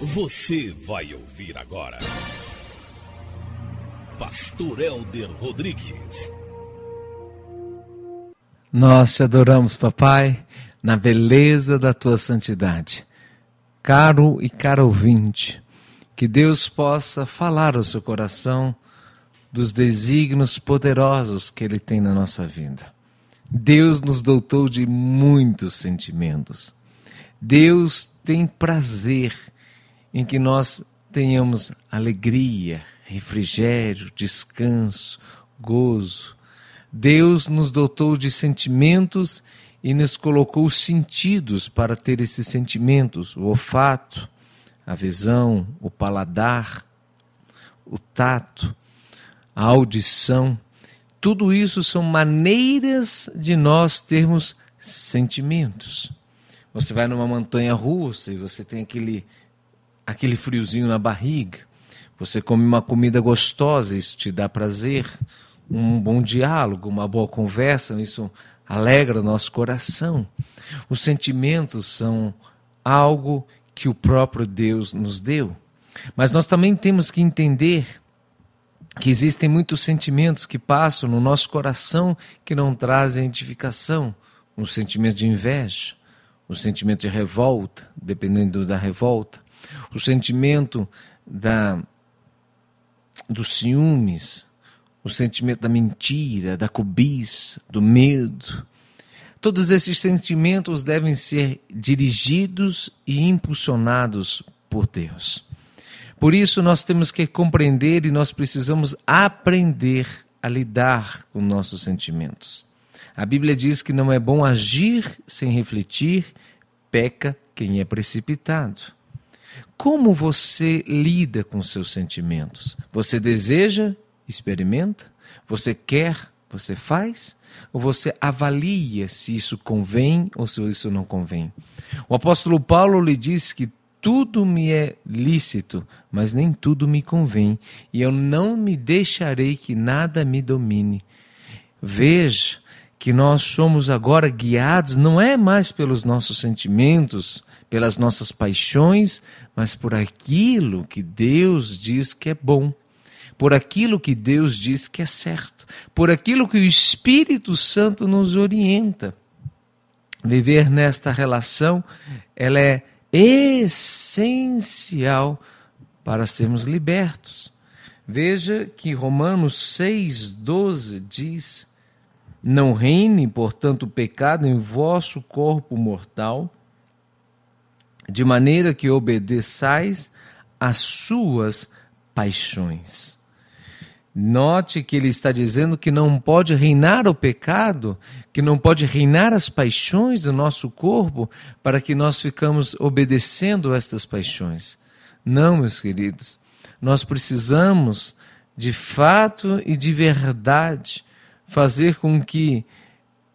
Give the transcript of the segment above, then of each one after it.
Você vai ouvir agora. Pastor Elder Rodrigues. Nós te adoramos, papai, na beleza da tua santidade. Caro e cara ouvinte, que Deus possa falar ao seu coração dos desígnios poderosos que Ele tem na nossa vida. Deus nos dotou de muitos sentimentos. Deus tem prazer em que nós tenhamos alegria, refrigério, descanso, gozo. Deus nos dotou de sentimentos e nos colocou sentidos para ter esses sentimentos: o olfato, a visão, o paladar, o tato, a audição. Tudo isso são maneiras de nós termos sentimentos. Você vai numa montanha russa e você tem aquele, aquele friozinho na barriga. Você come uma comida gostosa, isso te dá prazer. Um bom diálogo, uma boa conversa, isso alegra nosso coração. Os sentimentos são algo que o próprio Deus nos deu. Mas nós também temos que entender que existem muitos sentimentos que passam no nosso coração que não trazem edificação. O sentimento de inveja, o sentimento de revolta, dependendo da revolta, o sentimento da dos ciúmes, o sentimento da mentira, da cobiça, do medo. Todos esses sentimentos devem ser dirigidos e impulsionados por Deus. Por isso, nós temos que compreender e nós precisamos aprender a lidar com nossos sentimentos. A Bíblia diz que não é bom agir sem refletir, peca quem é precipitado. Como você lida com seus sentimentos? Você deseja, experimenta? Você quer, você faz? Ou você avalia se isso convém ou se isso não convém? O apóstolo Paulo lhe disse que tudo me é lícito, mas nem tudo me convém, e eu não me deixarei que nada me domine. Veja que nós somos agora guiados não é mais pelos nossos sentimentos, pelas nossas paixões, mas por aquilo que Deus diz que é bom, por aquilo que Deus diz que é certo, por aquilo que o Espírito Santo nos orienta. Viver nesta relação, ela é essencial para sermos libertos. Veja que Romanos 6,12 diz: Não reine, portanto, o pecado em vosso corpo mortal, de maneira que obedeçais às suas paixões. Note que ele está dizendo que não pode reinar o pecado, que não pode reinar as paixões do nosso corpo, para que nós ficamos obedecendo estas paixões. Não, meus queridos. Nós precisamos, de fato e de verdade, fazer com que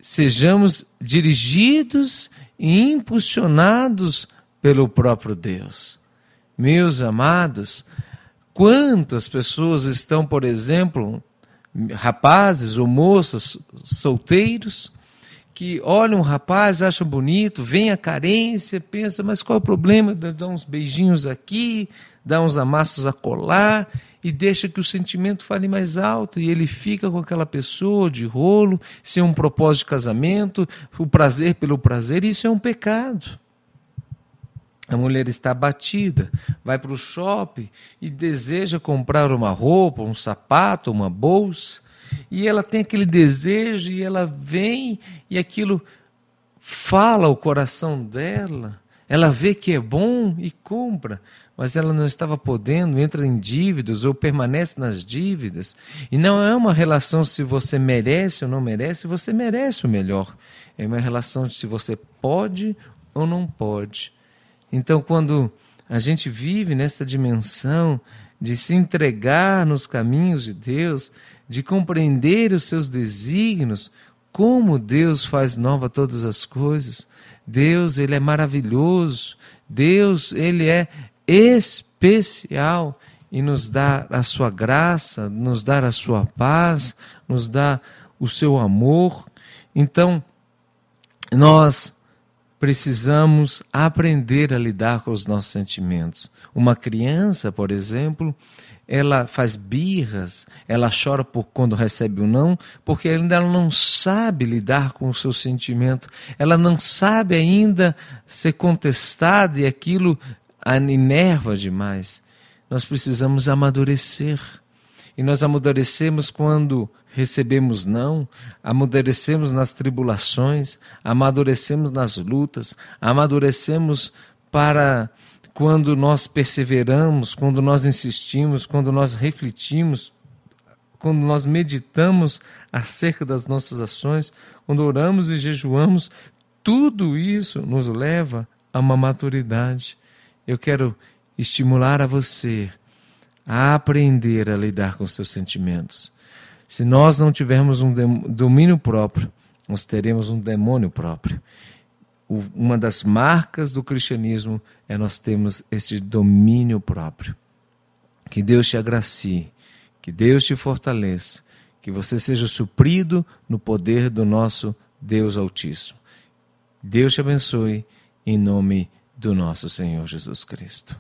sejamos dirigidos e impulsionados pelo próprio Deus. Meus amados, Quantas pessoas estão, por exemplo, rapazes ou moças solteiros, que olham um rapaz, acham bonito, vem a carência, pensa, mas qual é o problema? Dá uns beijinhos aqui, dá uns amassos a colar e deixa que o sentimento fale mais alto e ele fica com aquela pessoa de rolo, sem um propósito de casamento, o prazer pelo prazer, isso é um pecado. A mulher está abatida, vai para o shopping e deseja comprar uma roupa, um sapato, uma bolsa, e ela tem aquele desejo e ela vem e aquilo fala o coração dela. Ela vê que é bom e compra, mas ela não estava podendo, entra em dívidas ou permanece nas dívidas. E não é uma relação se você merece ou não merece, você merece o melhor. É uma relação de se você pode ou não pode. Então, quando a gente vive nessa dimensão de se entregar nos caminhos de Deus, de compreender os seus desígnios, como Deus faz nova todas as coisas. Deus, ele é maravilhoso. Deus, ele é especial e nos dá a sua graça, nos dá a sua paz, nos dá o seu amor. Então, nós precisamos aprender a lidar com os nossos sentimentos. Uma criança, por exemplo, ela faz birras, ela chora por quando recebe um não, porque ainda não sabe lidar com o seu sentimento, ela não sabe ainda ser contestada e aquilo a enerva demais. Nós precisamos amadurecer. E nós amadurecemos quando recebemos não, amadurecemos nas tribulações, amadurecemos nas lutas, amadurecemos para quando nós perseveramos, quando nós insistimos, quando nós refletimos, quando nós meditamos acerca das nossas ações, quando oramos e jejuamos, tudo isso nos leva a uma maturidade. Eu quero estimular a você a aprender a lidar com seus sentimentos. Se nós não tivermos um domínio próprio, nós teremos um demônio próprio. Uma das marcas do cristianismo é nós termos esse domínio próprio. Que Deus te agracie, que Deus te fortaleça, que você seja suprido no poder do nosso Deus Altíssimo. Deus te abençoe em nome do nosso Senhor Jesus Cristo.